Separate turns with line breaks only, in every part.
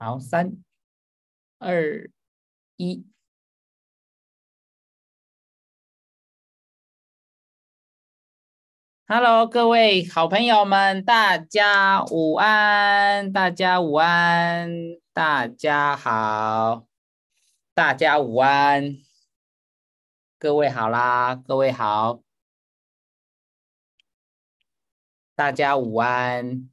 好，三、二、一。Hello，各位好朋友们，大家午安！大家午安！大家好！大家午安！各位好啦，各位好！大家午安！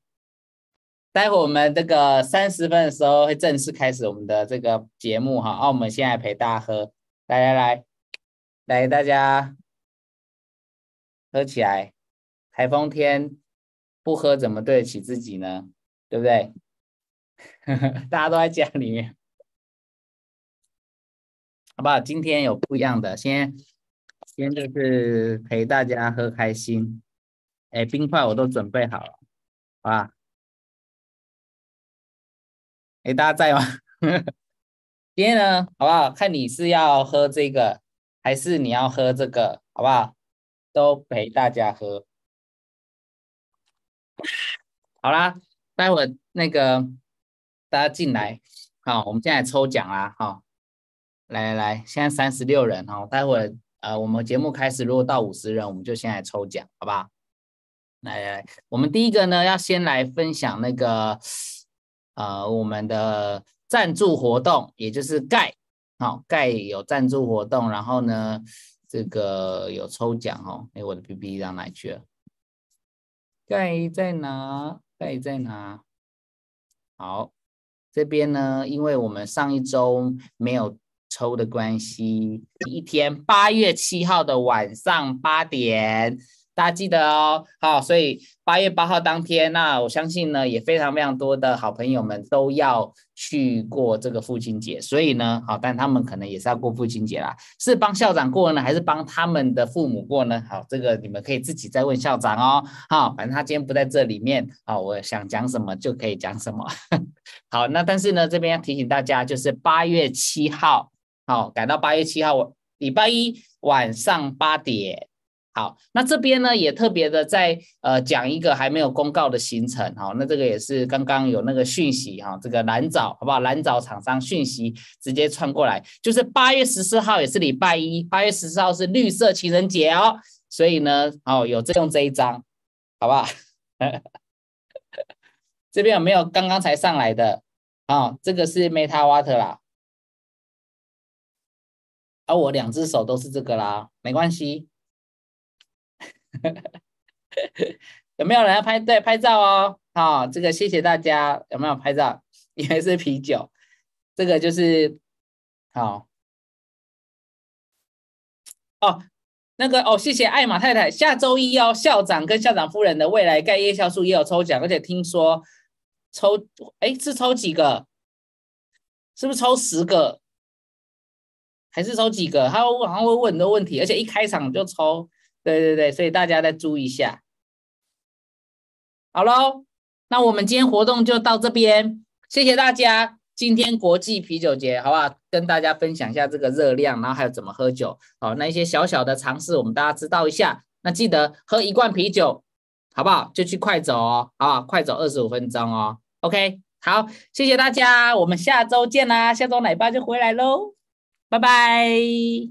待会我们这个三十分的时候会正式开始我们的这个节目哈。啊，我们现在陪大家喝，来来来，来大家喝起来。台风天不喝怎么对得起自己呢？对不对？大家都在家里面，好不好？今天有不一样的，先先就是陪大家喝开心。哎，冰块我都准备好了，好吧？哎，大家在吗？今天呢，好不好？看你是要喝这个，还是你要喝这个，好不好？都陪大家喝。好啦，待会那个大家进来，好，我们现在抽奖啦，好，来来来，现在三十六人哈，待会呃我们节目开始，如果到五十人，我们就先来抽奖，好不好？来来来，我们第一个呢，要先来分享那个呃我们的赞助活动，也就是盖，好，盖有赞助活动，然后呢，这个有抽奖哦，哎，我的 B B 到哪去了？盖在哪？盖在哪？好，这边呢，因为我们上一周没有抽的关系，一天八月七号的晚上八点。大家记得哦，好，所以八月八号当天，那我相信呢，也非常非常多的好朋友们都要去过这个父亲节，所以呢，好，但他们可能也是要过父亲节啦，是帮校长过呢，还是帮他们的父母过呢？好，这个你们可以自己再问校长哦，好，反正他今天不在这里面，好，我想讲什么就可以讲什么，好，那但是呢，这边要提醒大家，就是八月七号，好，改到八月七号，礼拜一晚上八点。好，那这边呢也特别的在呃讲一个还没有公告的行程，好，那这个也是刚刚有那个讯息哈，这个蓝藻好不好？蓝藻厂商讯息直接穿过来，就是八月十四号也是礼拜一，八月十四号是绿色情人节哦，所以呢，哦有这用这一张，好不好？这边有没有刚刚才上来的？啊，这个是 Meta Water 啦，而我两只手都是这个啦，没关系。有没有人要拍？对，拍照哦。好，这个谢谢大家。有没有拍照？因为是啤酒，这个就是好。哦，那个哦，谢谢艾玛太太。下周一哦，校长跟校长夫人的未来盖夜校树也有抽奖，而且听说抽哎是抽几个？是不是抽十个？还是抽几个？他好像会问很多问题，而且一开场就抽。对对对，所以大家再注意一下。好喽，那我们今天活动就到这边，谢谢大家。今天国际啤酒节，好不好？跟大家分享一下这个热量，然后还有怎么喝酒。好，那一些小小的尝试，我们大家知道一下。那记得喝一罐啤酒，好不好？就去快走哦，好，快走二十五分钟哦。OK，好，谢谢大家，我们下周见啦，下周奶爸就回来喽，拜拜。